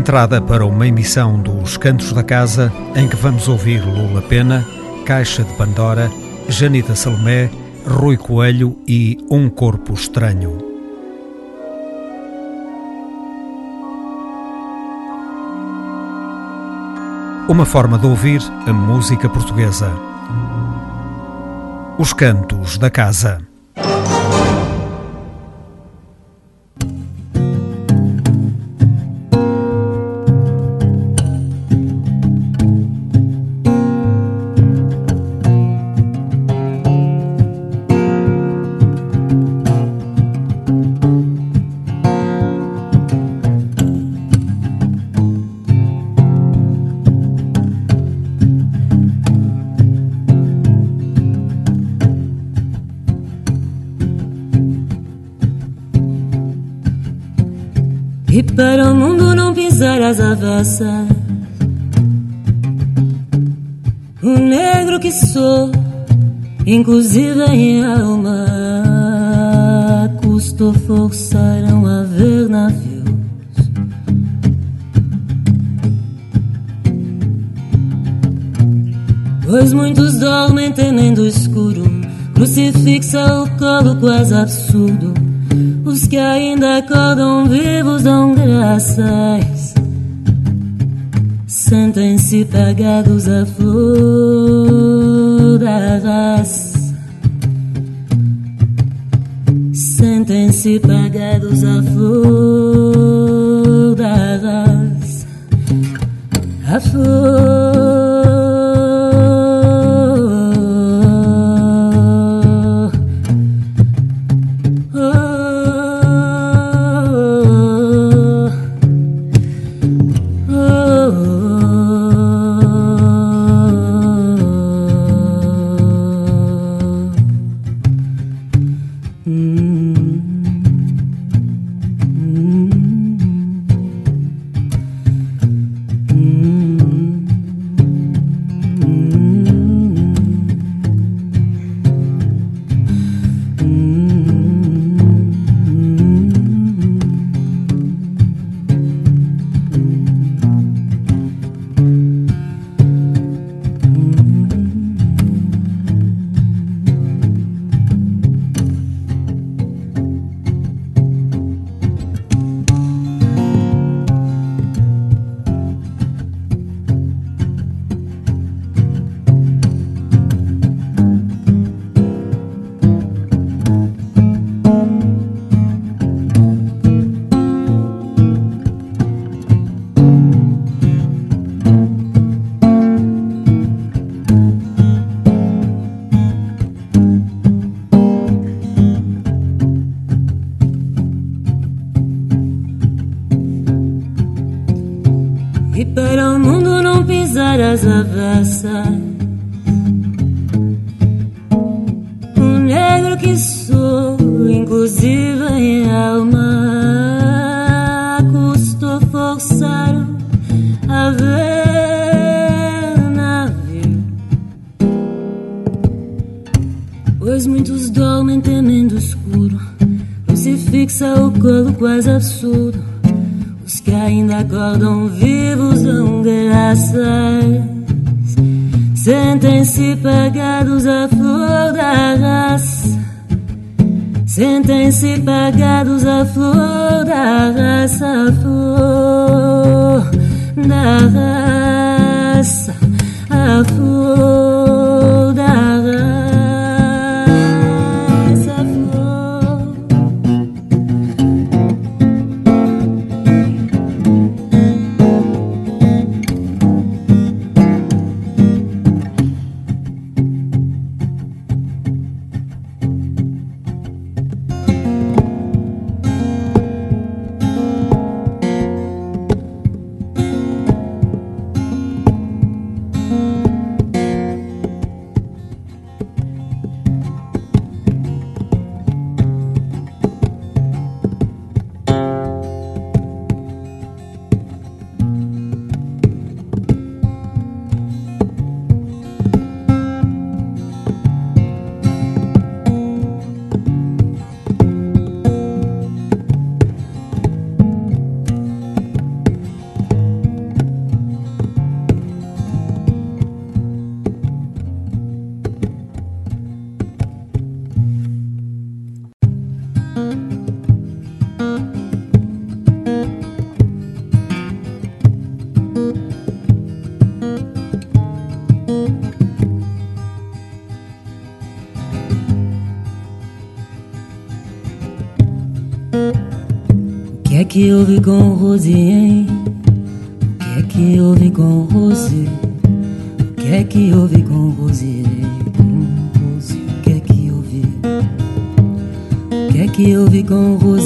Entrada para uma emissão dos Cantos da Casa, em que vamos ouvir Lula Pena, Caixa de Pandora, Janita Salomé, Rui Coelho e Um Corpo Estranho. Uma forma de ouvir a música portuguesa. Os Cantos da Casa. Sentem-se pagados à flor da raça. Sentem-se pagados à flor Mm. Que houve com Rose, hein? O que é que houve com Rose? O que é que houve com Rose? Rose, o que é que houve? O que é que houve com Rose?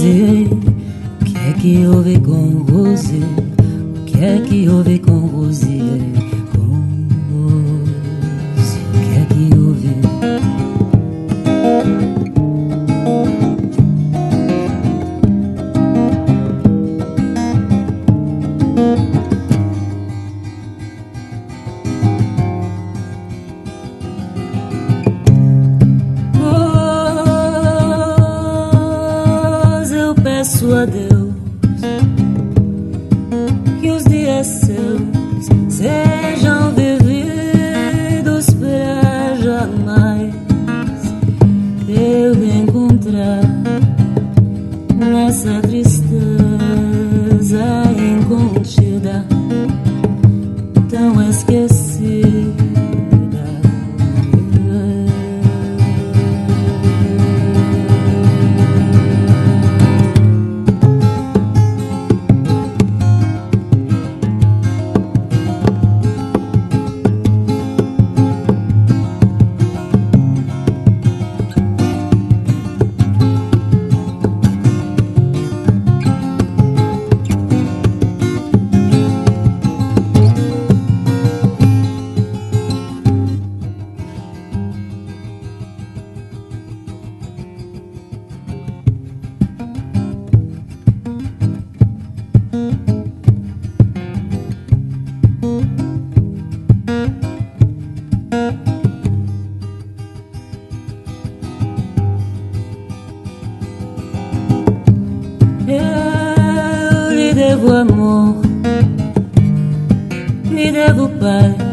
Um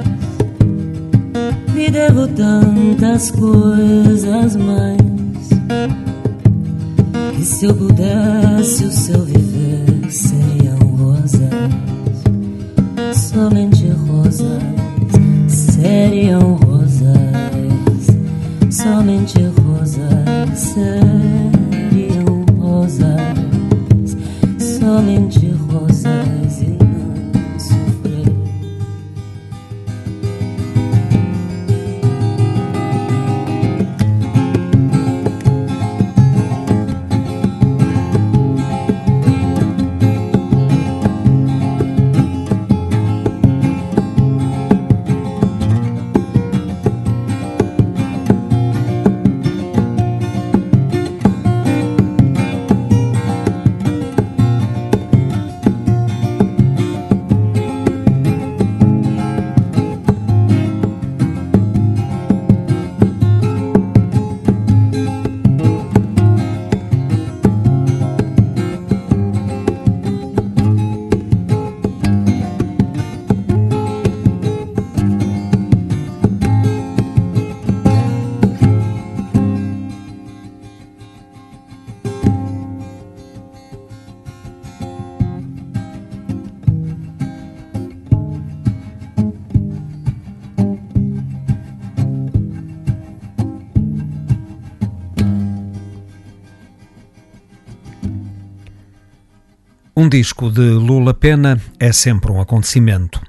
disco de Lula Pena é sempre um acontecimento,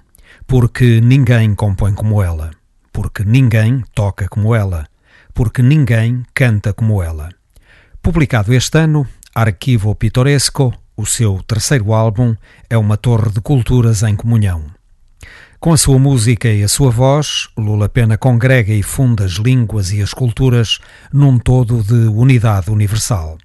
porque ninguém compõe como ela, porque ninguém toca como ela, porque ninguém canta como ela. Publicado este ano, Arquivo Pitoresco, o seu terceiro álbum, é uma torre de culturas em comunhão. Com a sua música e a sua voz, Lula Pena congrega e funda as línguas e as culturas num todo de unidade universal.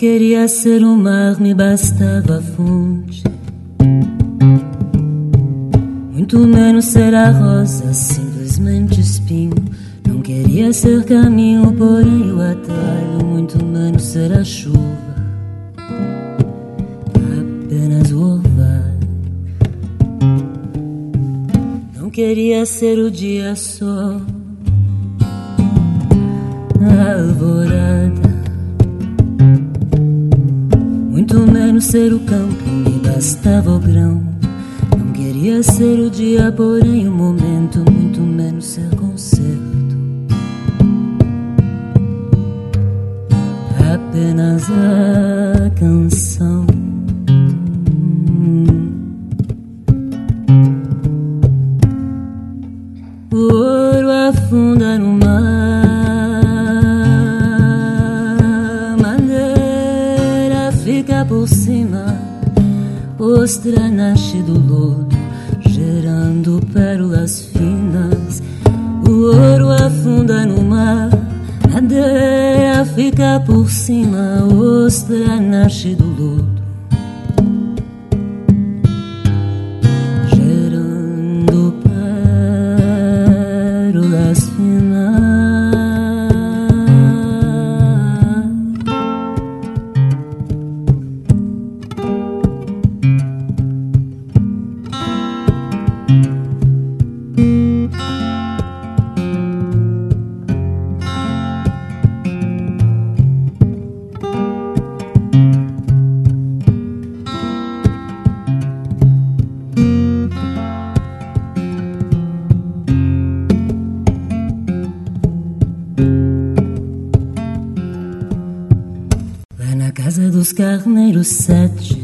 Queria ser um mar, me bastava a fonte. Muito menos ser a rosa, simplesmente espinho. Não queria ser caminho, porém o atalho, muito menos será chuva. Apenas o orvalho. Não queria ser o dia só. Alvorada. Muito menos ser o campo, me bastava o grão. Não queria ser o dia, porém o momento, muito menos ser concerto. Apenas a canção. Ostra nasce do lodo, gerando pérolas finas. O ouro afunda no mar, madeira fica por cima, ostra nasce do lodo. Na casa dos carneiros sete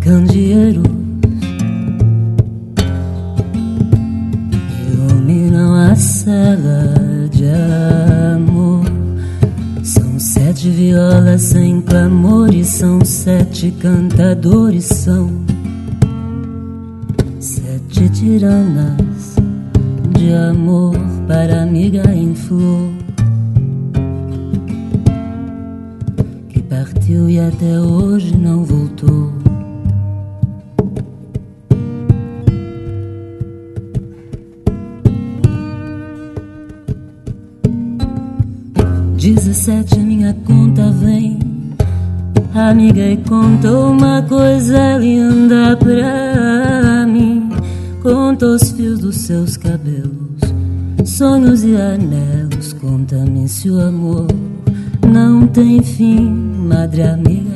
candeeiros iluminam a cela de amor. São sete violas sem clamores, são sete cantadores, são sete tiranas de amor para amiga em flor. E até hoje não voltou. Dezessete minha conta vem, amiga e conta uma coisa linda pra mim. Conta os fios dos seus cabelos, sonhos e anelos. Conta-me se o amor não tem fim, madre amiga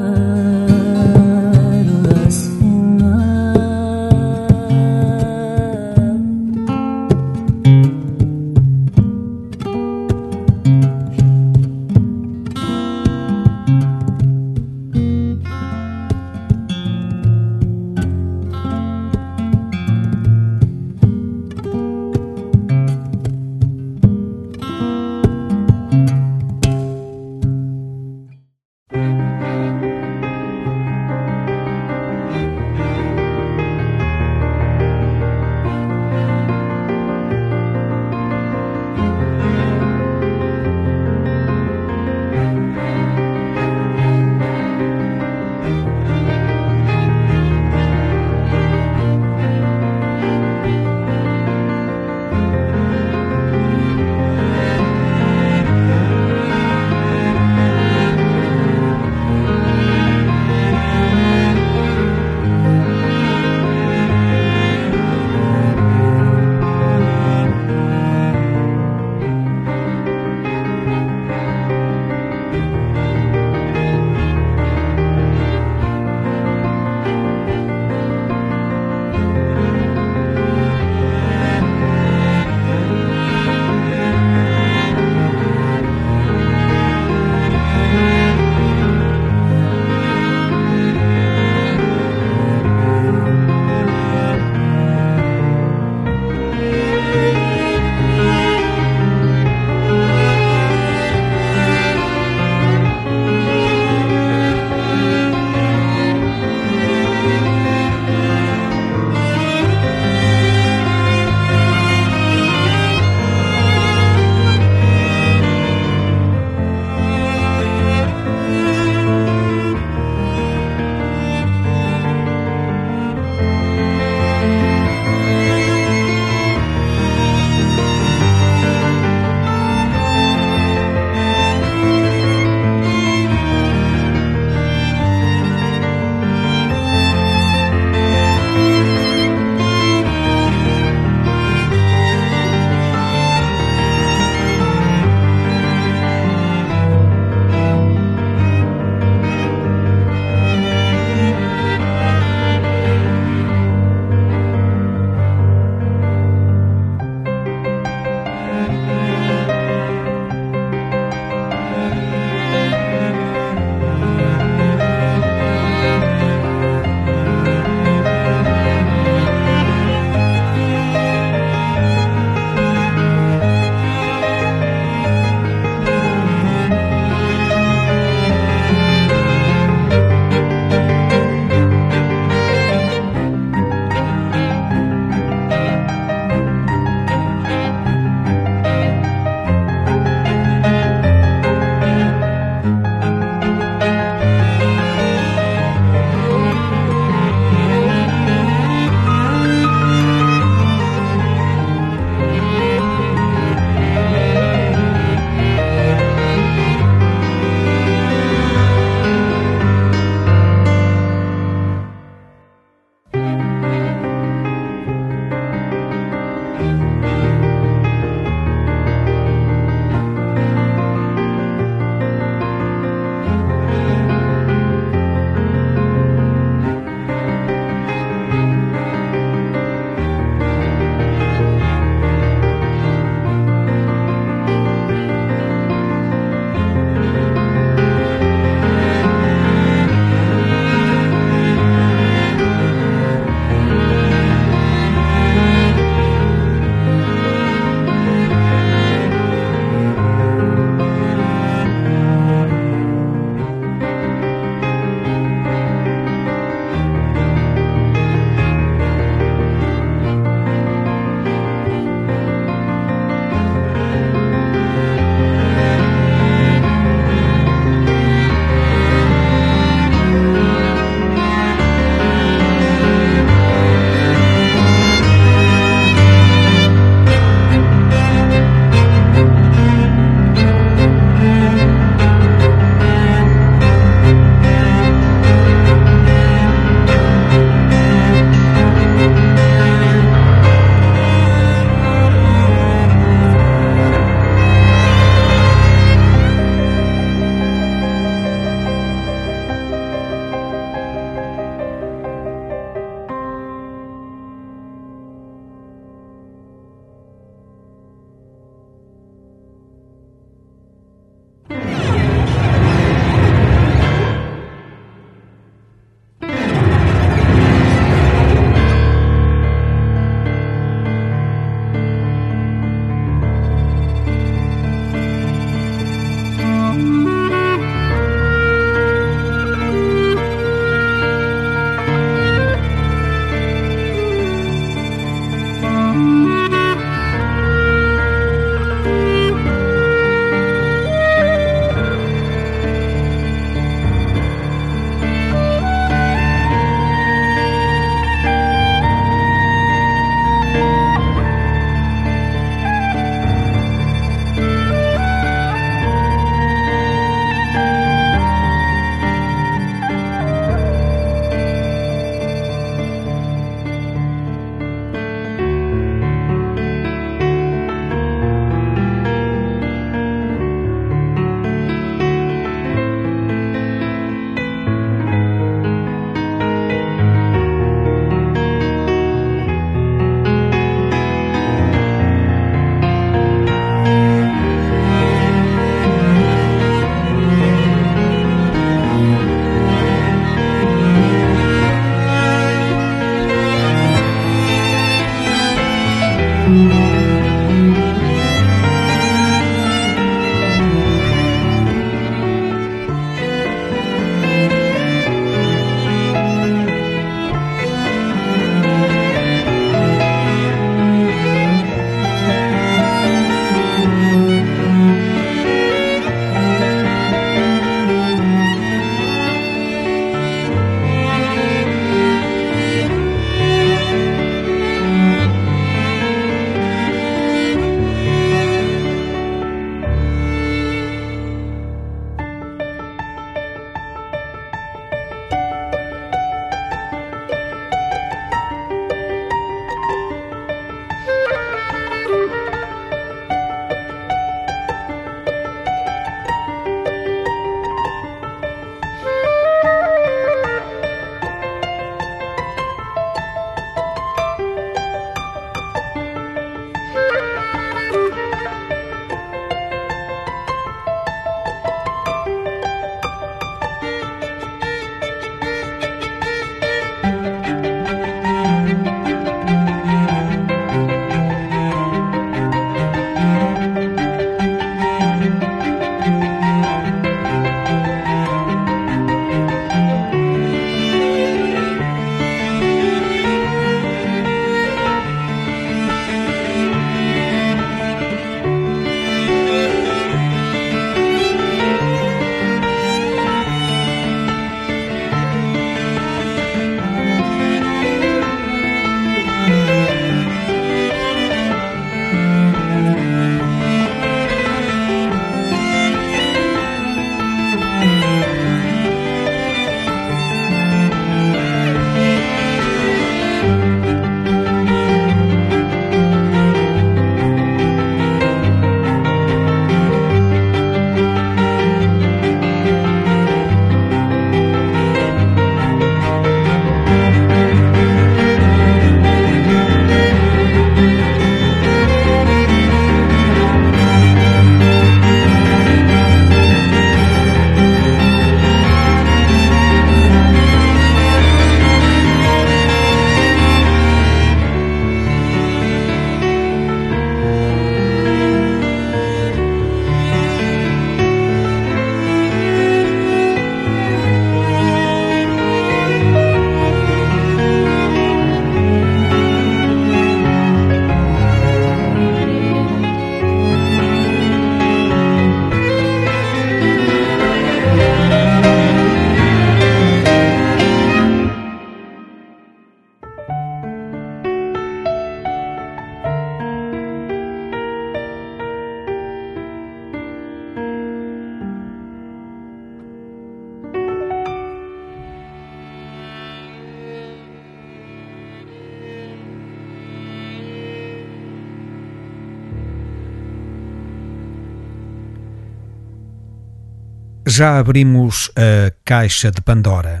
Já abrimos a caixa de Pandora.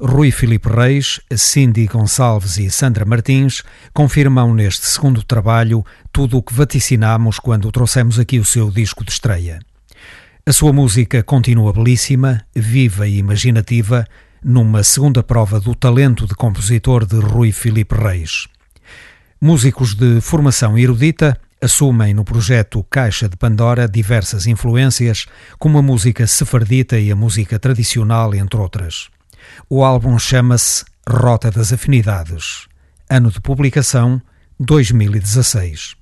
Rui Filipe Reis, Cindy Gonçalves e Sandra Martins confirmam neste segundo trabalho tudo o que vaticinámos quando trouxemos aqui o seu disco de estreia. A sua música continua belíssima, viva e imaginativa, numa segunda prova do talento de compositor de Rui Filipe Reis. Músicos de formação erudita, assumem no projeto Caixa de Pandora diversas influências, como a música sefardita e a música tradicional, entre outras. O álbum chama-se Rota das Afinidades. Ano de publicação 2016.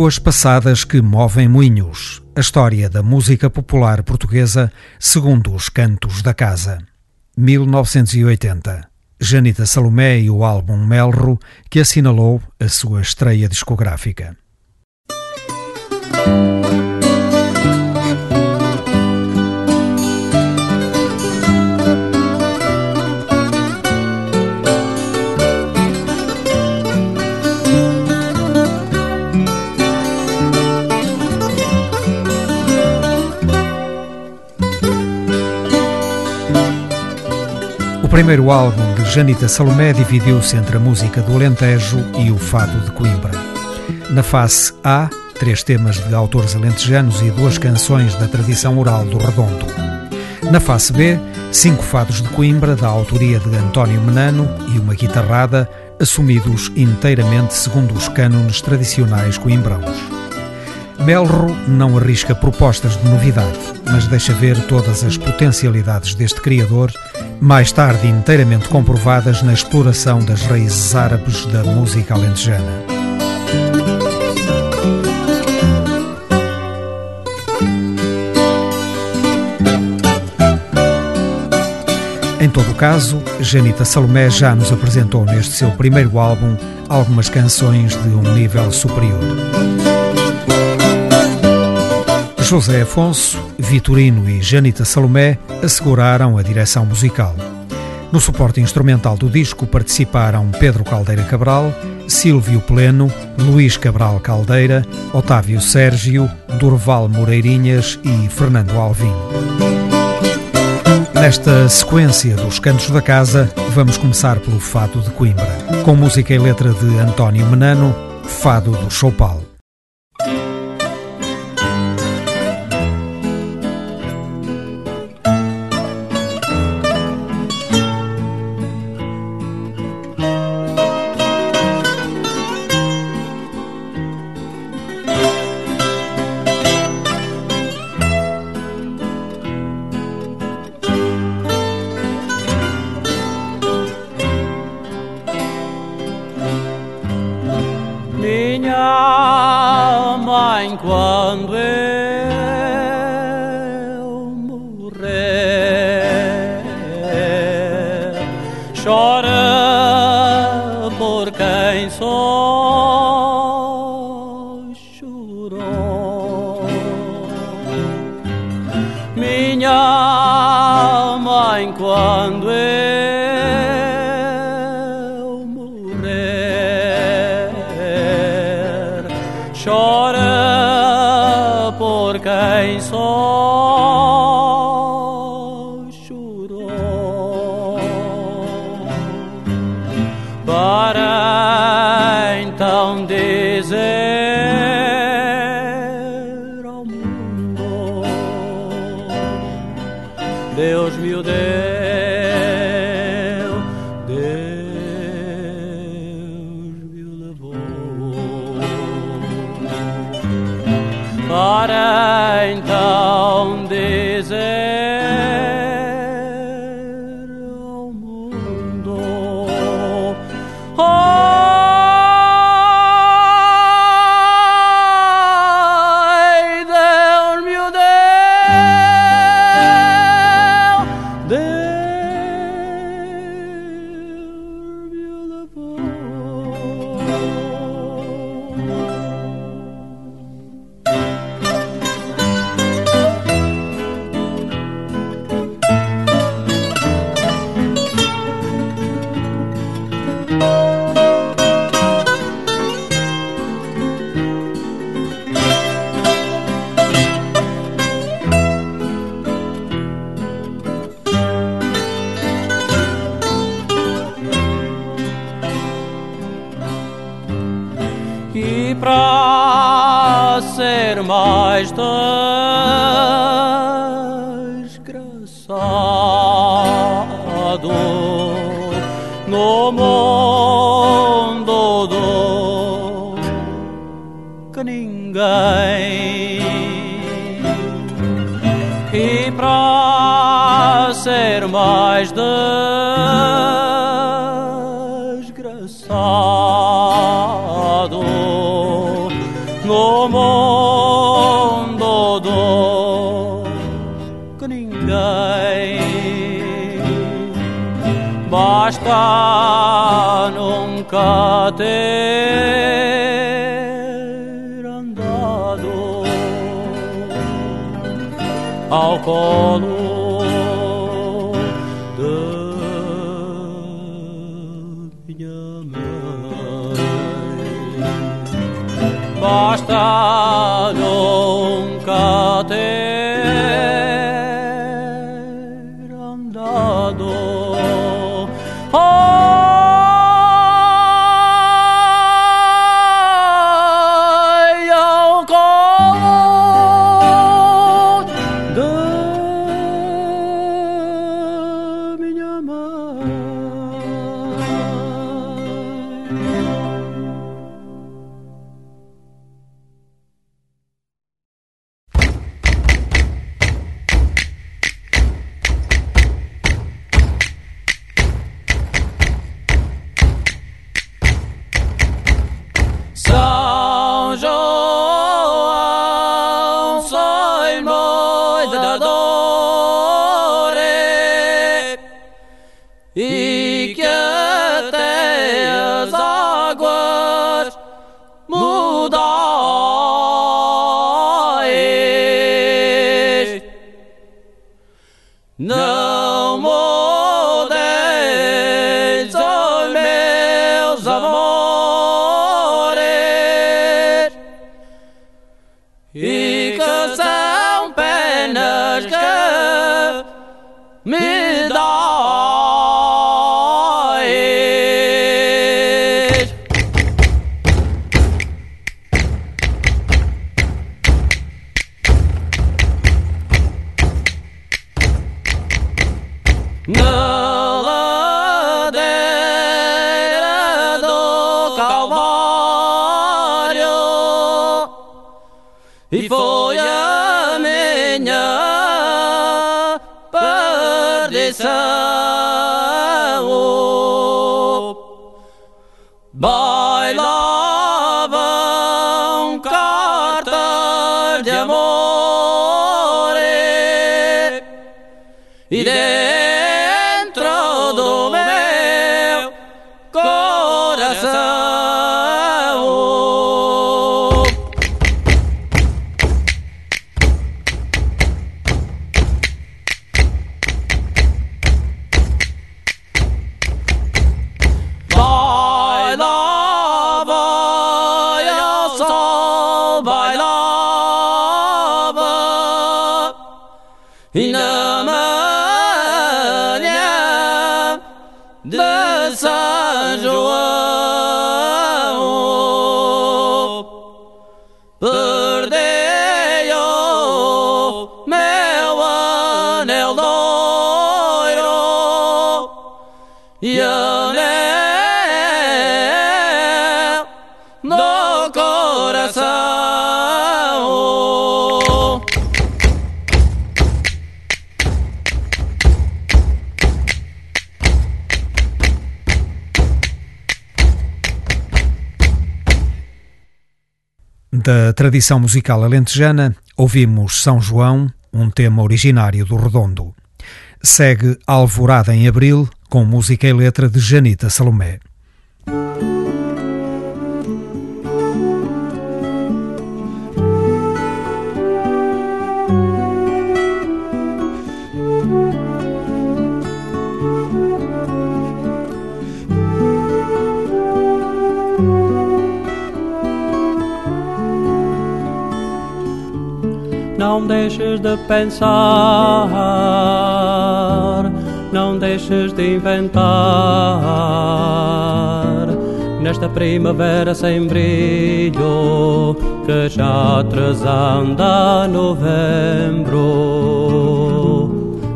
Águas passadas que movem moinhos. A história da música popular portuguesa segundo os cantos da casa. 1980. Janita Salomé e o álbum Melro, que assinalou a sua estreia discográfica. Primeiro álbum de Janita Salomé dividiu-se entre a música do Alentejo e o fado de Coimbra. Na face A, três temas de autores alentejanos e duas canções da tradição oral do Redondo. Na face B, cinco fados de Coimbra, da autoria de António Menano, e uma guitarrada, assumidos inteiramente segundo os cânones tradicionais coimbrãos. Melro não arrisca propostas de novidade, mas deixa ver todas as potencialidades deste criador, mais tarde inteiramente comprovadas na exploração das raízes árabes da música alentejana. Em todo o caso, Janita Salomé já nos apresentou neste seu primeiro álbum algumas canções de um nível superior. José Afonso, Vitorino e Janita Salomé asseguraram a direção musical. No suporte instrumental do disco participaram Pedro Caldeira Cabral, Silvio Pleno, Luís Cabral Caldeira, Otávio Sérgio, Durval Moreirinhas e Fernando Alvim. Nesta sequência dos cantos da casa, vamos começar pelo Fado de Coimbra, com música e letra de António Menano, Fado do Choupal. llore eh, porque soy. hasta nunca te Da tradição musical alentejana, ouvimos São João, um tema originário do Redondo. Segue Alvorada em Abril, com música e letra de Janita Salomé. Não deixes de pensar, não deixes de inventar. Nesta primavera sem brilho, que já trazanda novembro.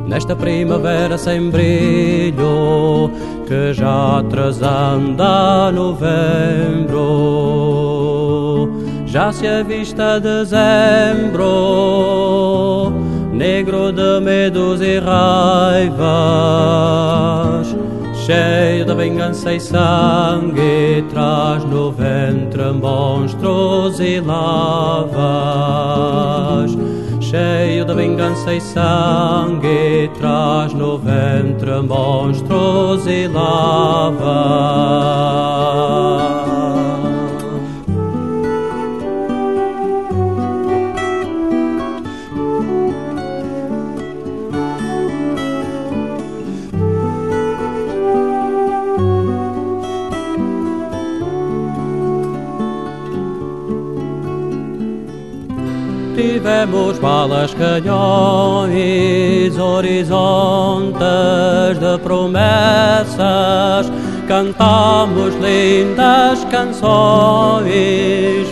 Nesta primavera sem brilho, que já trazanda novembro já se é avista dezembro, negro de medos e raivas, cheio de vingança e sangue, traz no ventre monstros e lavas. Cheio de vingança e sangue, traz no ventre monstros e lavas. tivemos balas, canhões, horizontes de promessas. Cantamos lindas canções,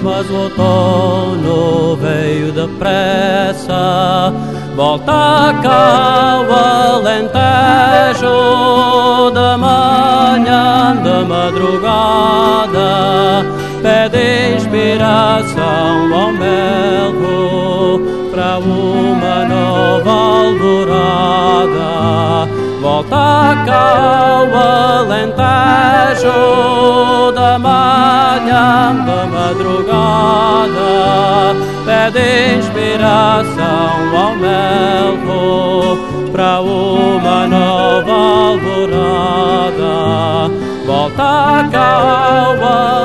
mas o outono veio depressa. Volta cá o alentejo da manhã, da madrugada pede inspiração ao melro para uma nova alvorada. Volta cá o alentejo da manhã, da madrugada, pede inspiração ao melro para uma nova alvorada. Volta cá o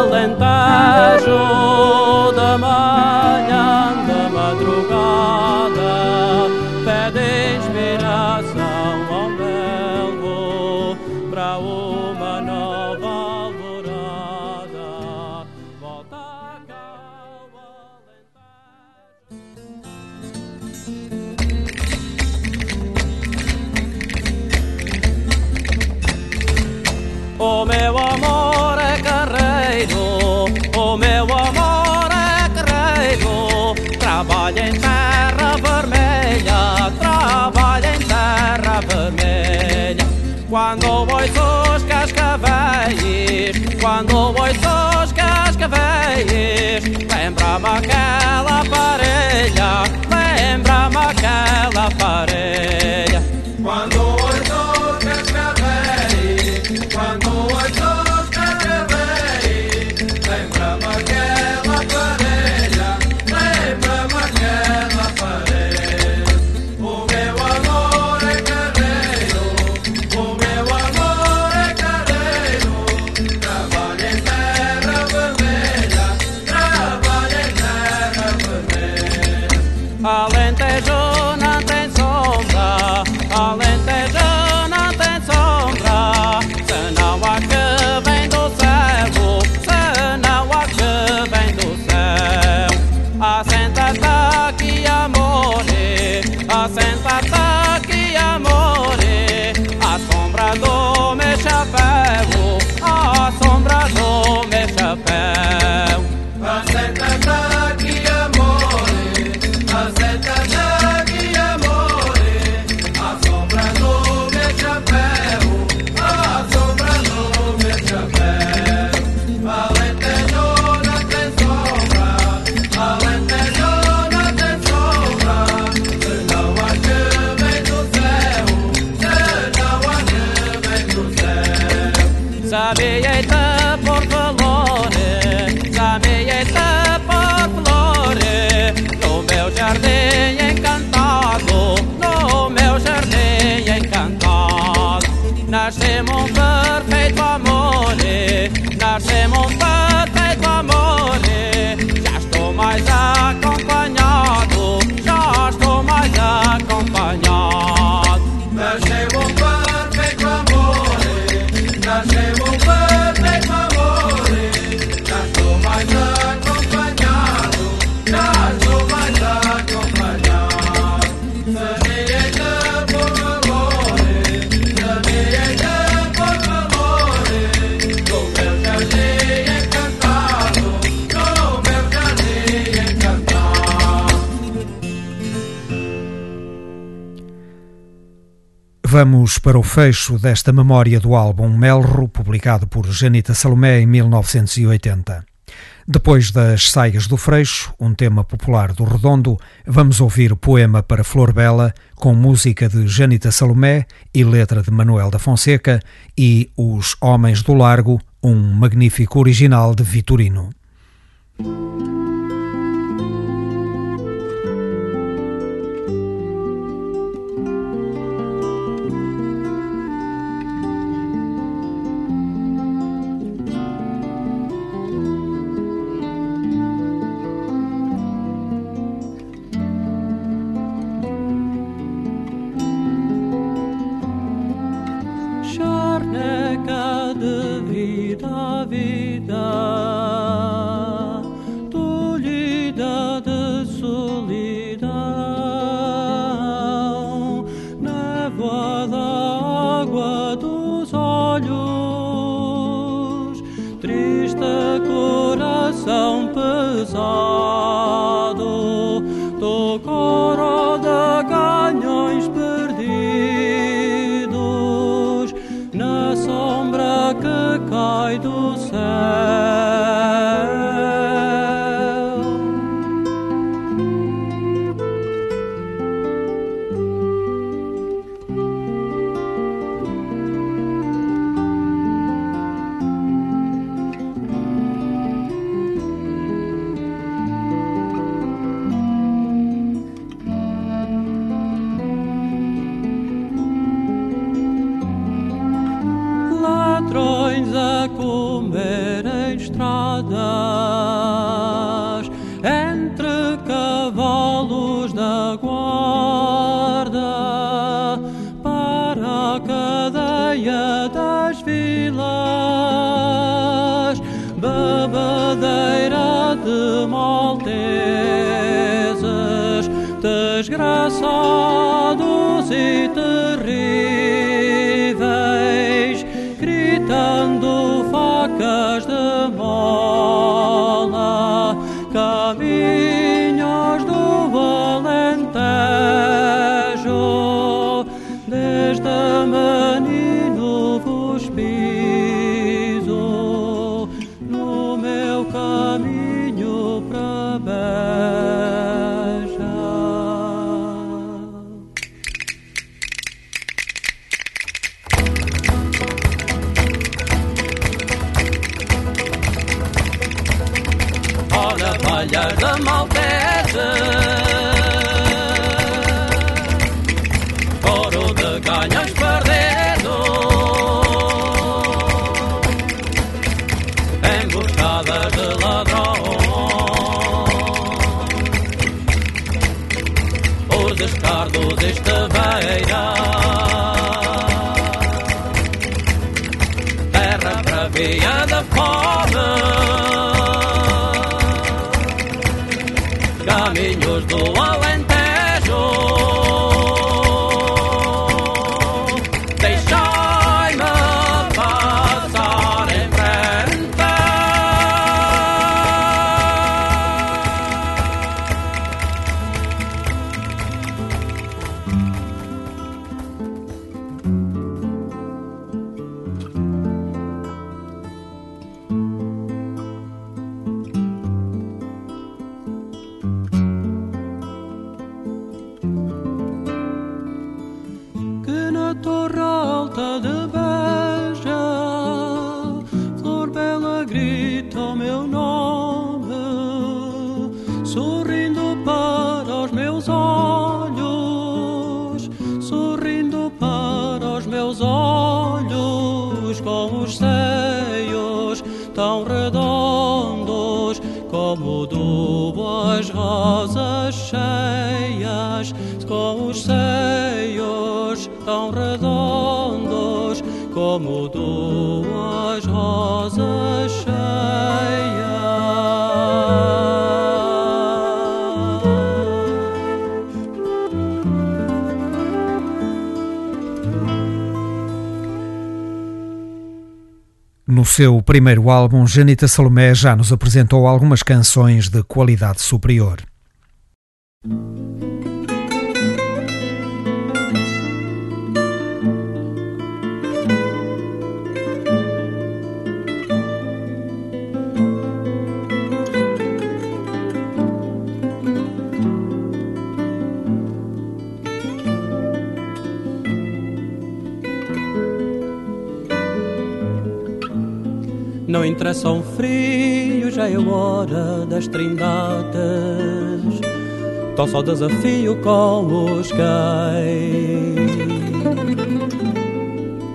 Alentejo da mar. Vamos para o fecho desta memória do álbum Melro, publicado por Janita Salomé em 1980. Depois das Saias do Freixo, um tema popular do Redondo, vamos ouvir o poema para Flor Bela, com música de Janita Salomé e letra de Manuel da Fonseca, e Os Homens do Largo, um magnífico original de Vitorino. a cada vida, vida. Chodesh Tavayram. seu primeiro álbum, Janita Salomé já nos apresentou algumas canções de qualidade superior. Só desafio com os cães.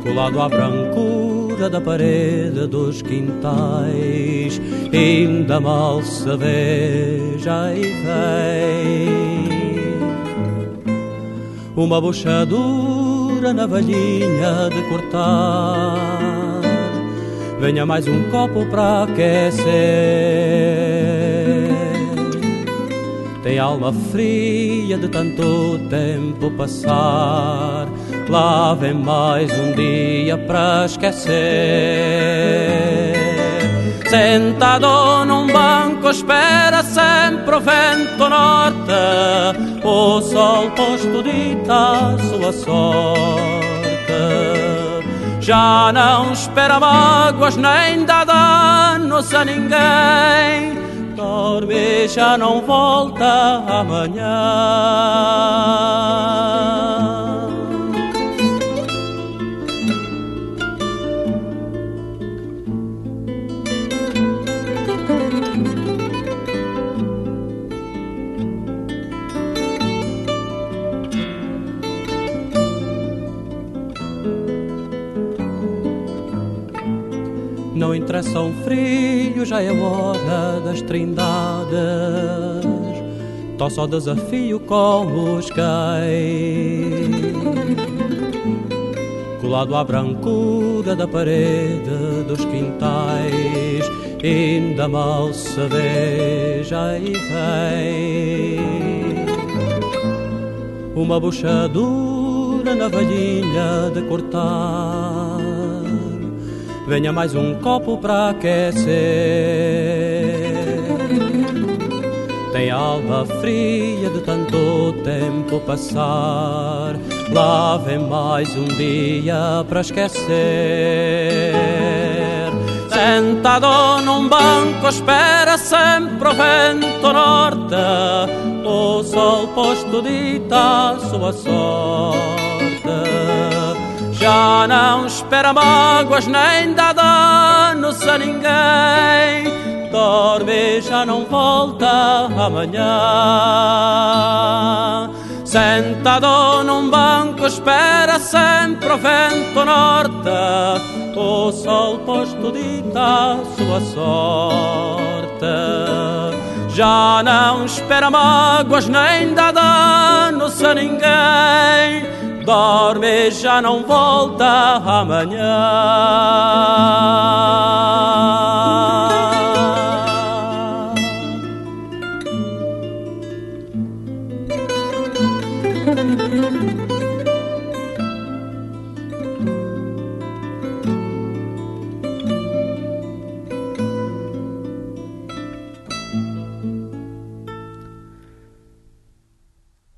Colado à brancura da parede dos quintais Ainda mal se vê, já e vem. Uma buchadura na valinha de cortar. Venha mais um copo para aquecer. Tem alma fria de tanto tempo passar. Lá vem mais um dia para esquecer. Sentado num banco, espera sempre o vento norte, o sol posto dita sua sorte. Já não espera mágoas nem dá danos a ninguém dorme já não volta amanhã. Não interessa um frio, já é hora das trindades. Tô só desafio com os cães. Colado à brancura da parede dos quintais, ainda mal se vê, já e vem. Uma buchadura na valhinha de cortar venha mais um copo pra aquecer. Tem alma fria de tanto tempo passar, lá vem mais um dia pra esquecer. Sentado num banco, espera sempre o vento norte, o sol posto dita sua sorte já não espera mágoas nem dá danos a ninguém. Dorme já não volta amanhã. Sentado num banco espera sempre o vento norte. O sol posto dita sua sorte. Já não espera mágoas nem dá danos a ninguém dorme já não volta amanhã.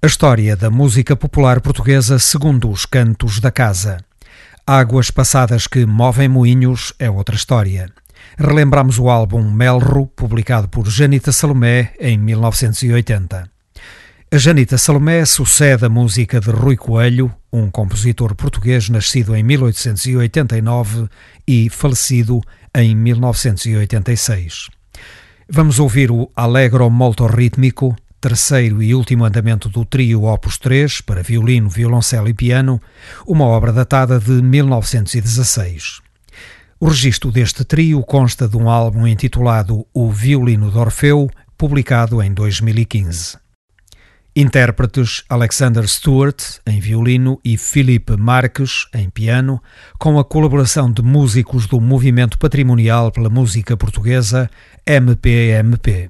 A história da música popular portuguesa segundo os cantos da casa. Águas passadas que movem moinhos é outra história. Relembramos o álbum Melro, publicado por Janita Salomé em 1980. A Janita Salomé sucede a música de Rui Coelho, um compositor português nascido em 1889 e falecido em 1986. Vamos ouvir o Allegro molto rítmico, terceiro e último andamento do trio Opus 3 para violino, violoncelo e piano, uma obra datada de 1916. O registro deste trio consta de um álbum intitulado O Violino de Orfeu, publicado em 2015. Intérpretes Alexander Stewart, em violino, e Filipe Marques, em piano, com a colaboração de músicos do Movimento Patrimonial pela Música Portuguesa, MPMP.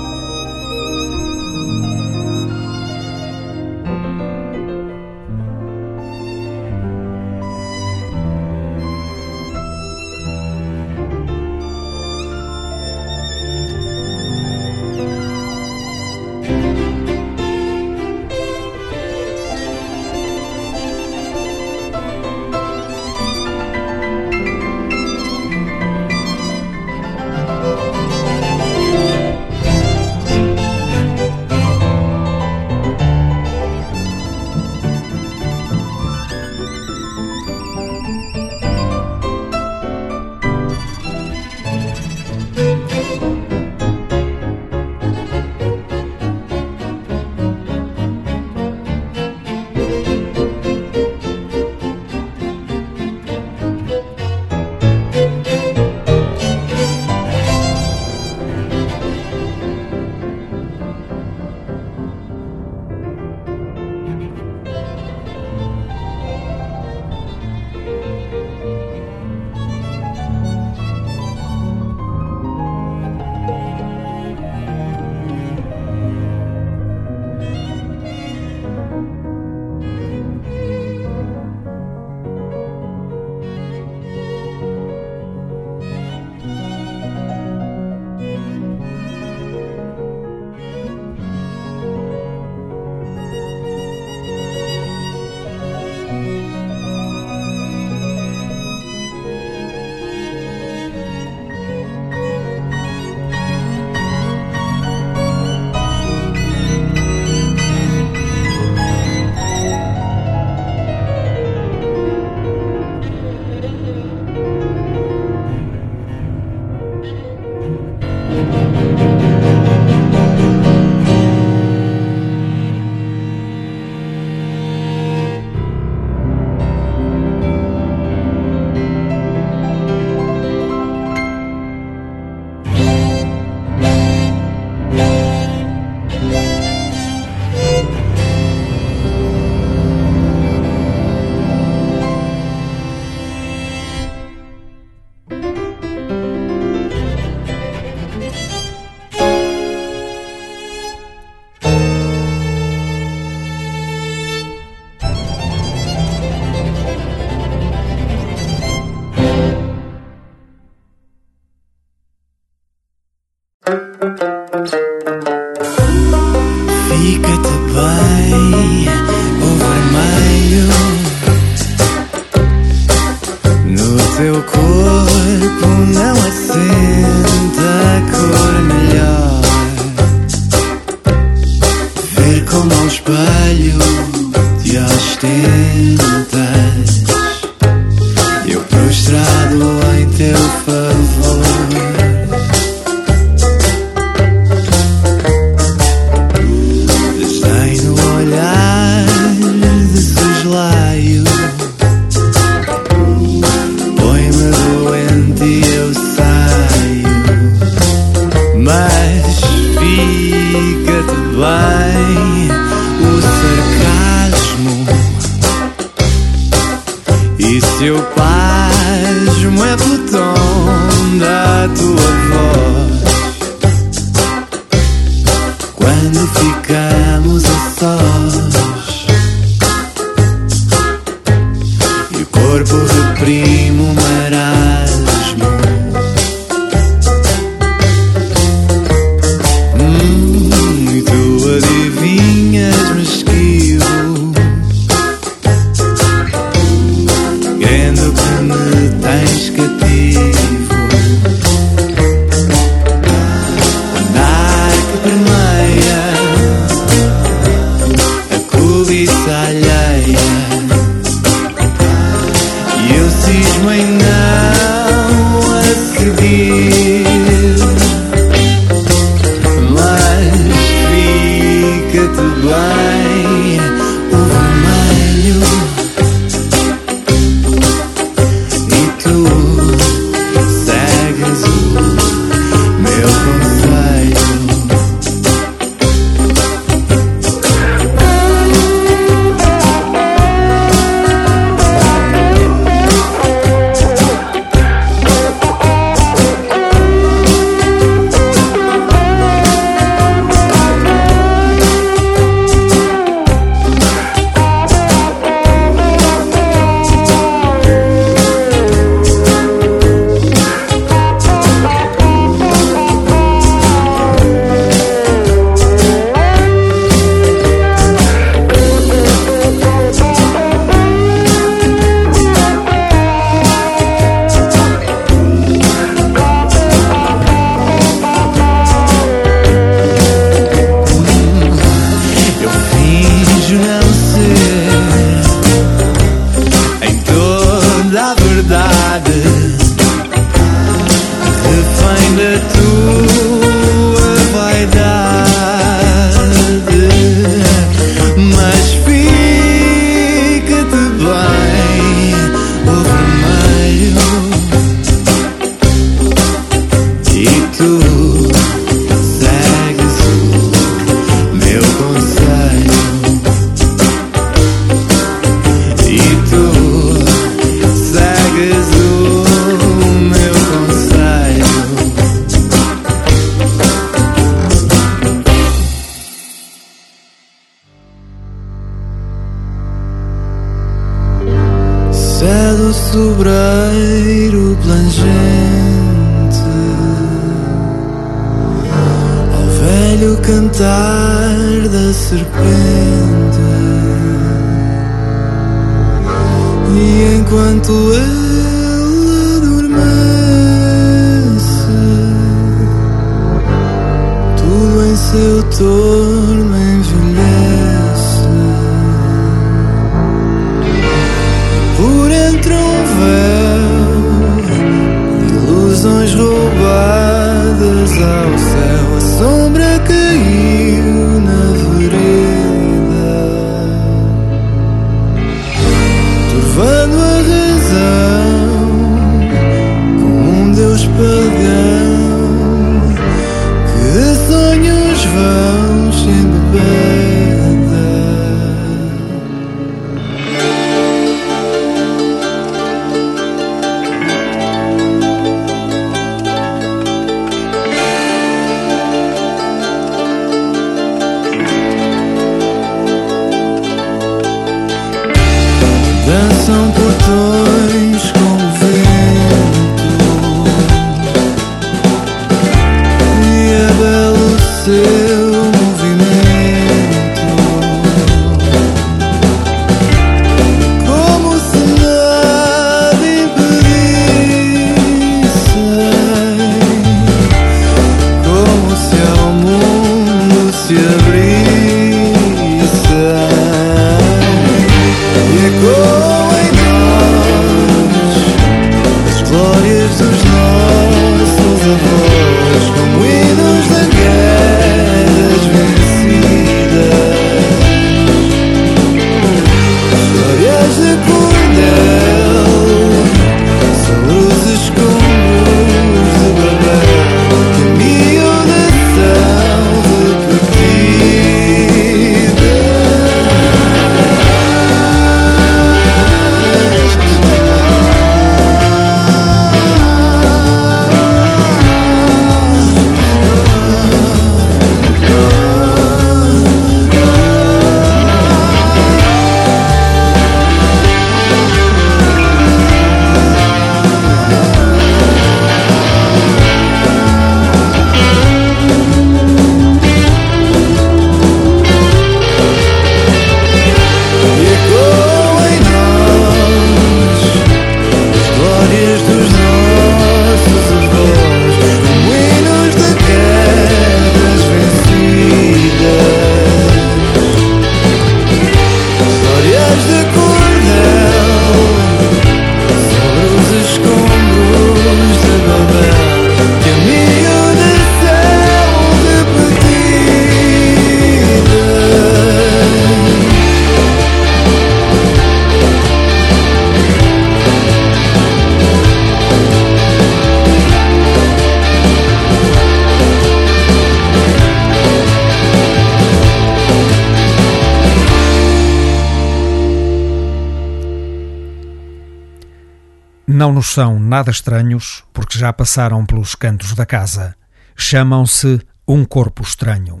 não são nada estranhos porque já passaram pelos cantos da casa. Chamam-se Um Corpo Estranho.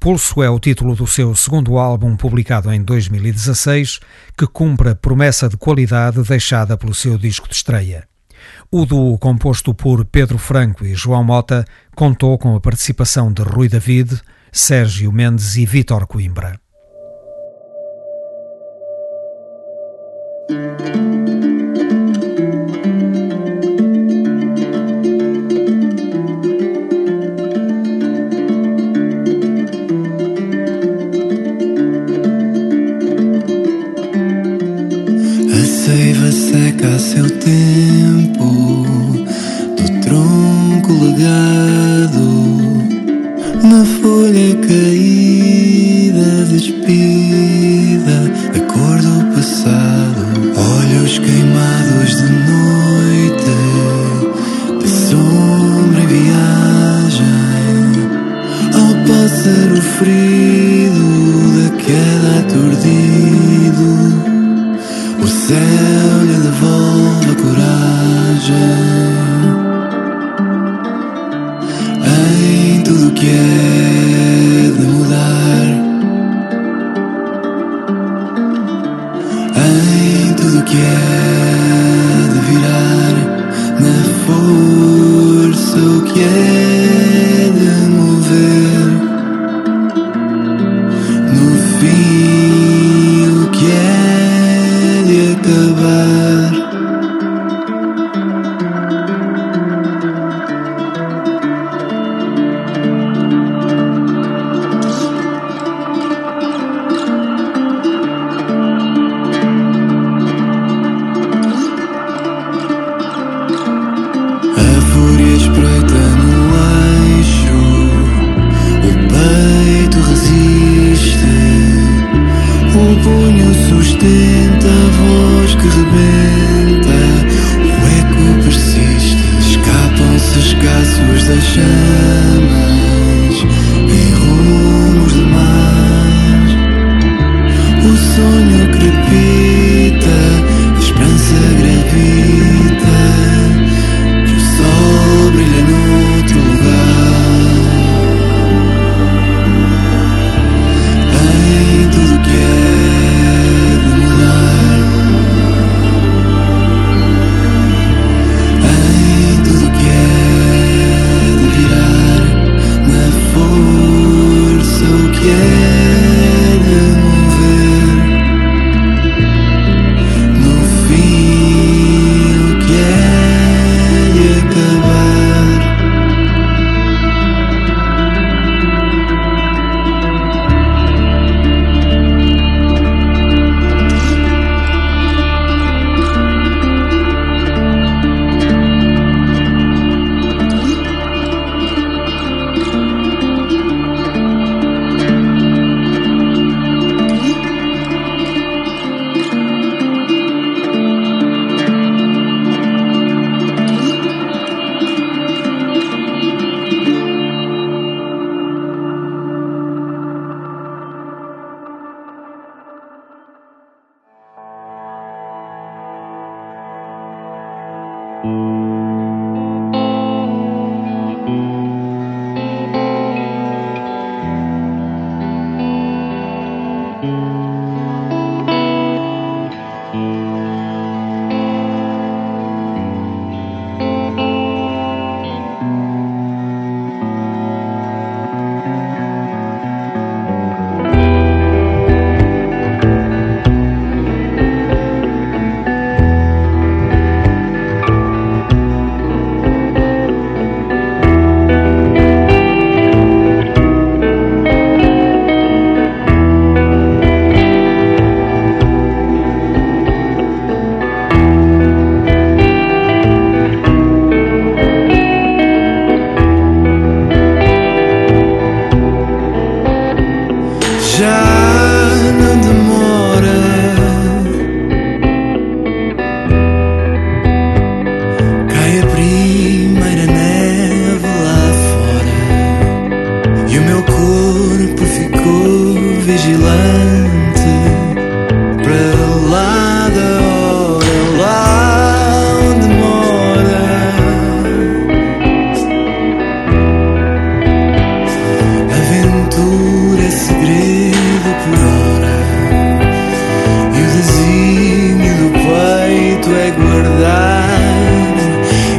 Pulso é o título do seu segundo álbum, publicado em 2016, que cumpre a promessa de qualidade deixada pelo seu disco de estreia. O duo, composto por Pedro Franco e João Mota, contou com a participação de Rui David, Sérgio Mendes e Vítor Coimbra.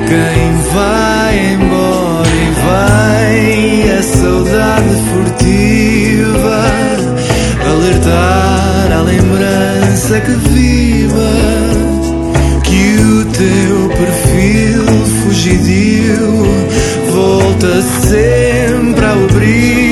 Quem vai embora e vem a saudade furtiva alertar a lembrança que viva que o teu perfil fugidio volta sempre ao abrigo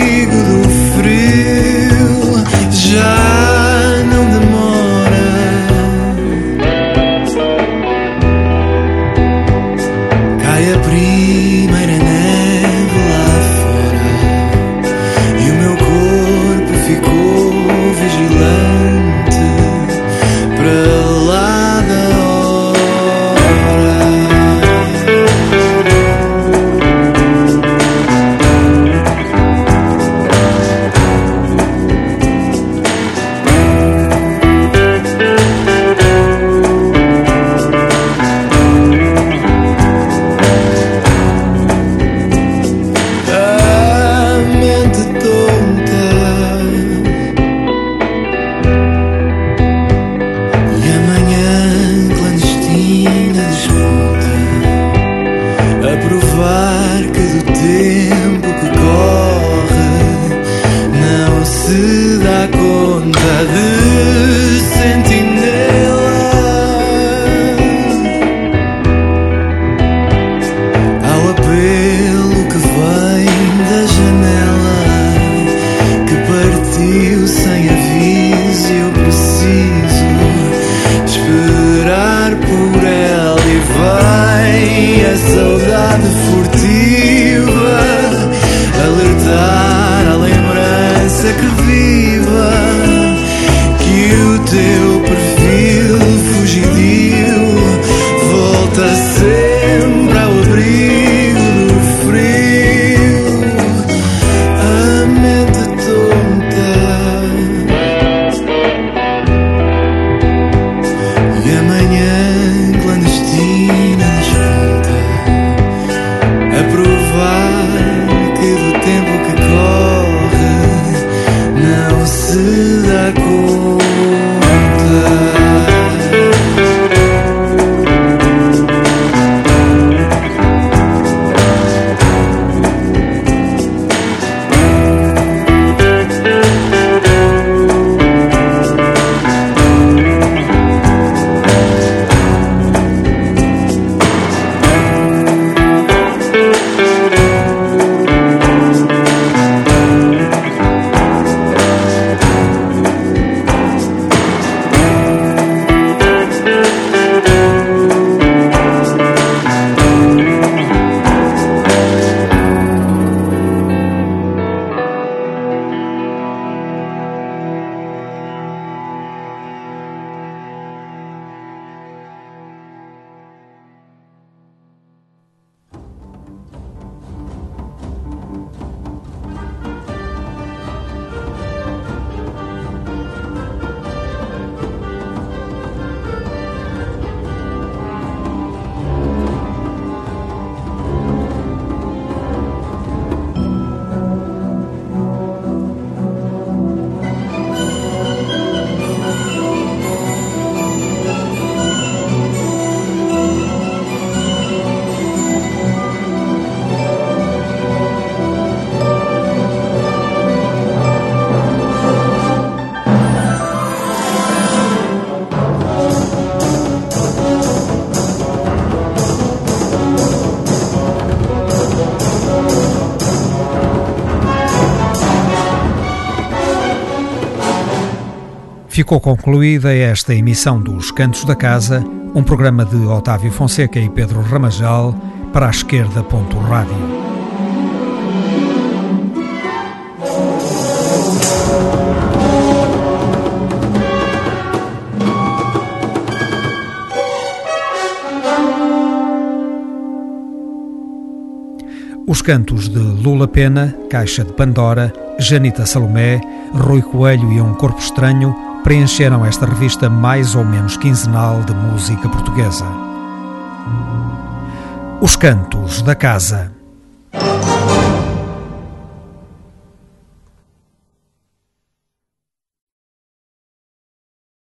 Ficou concluída esta emissão dos Cantos da Casa, um programa de Otávio Fonseca e Pedro Ramajal para a esquerda. Rádio. Os cantos de Lula Pena, Caixa de Pandora, Janita Salomé, Rui Coelho e Um Corpo Estranho preencheram esta revista mais ou menos quinzenal de música portuguesa. Os Cantos da Casa.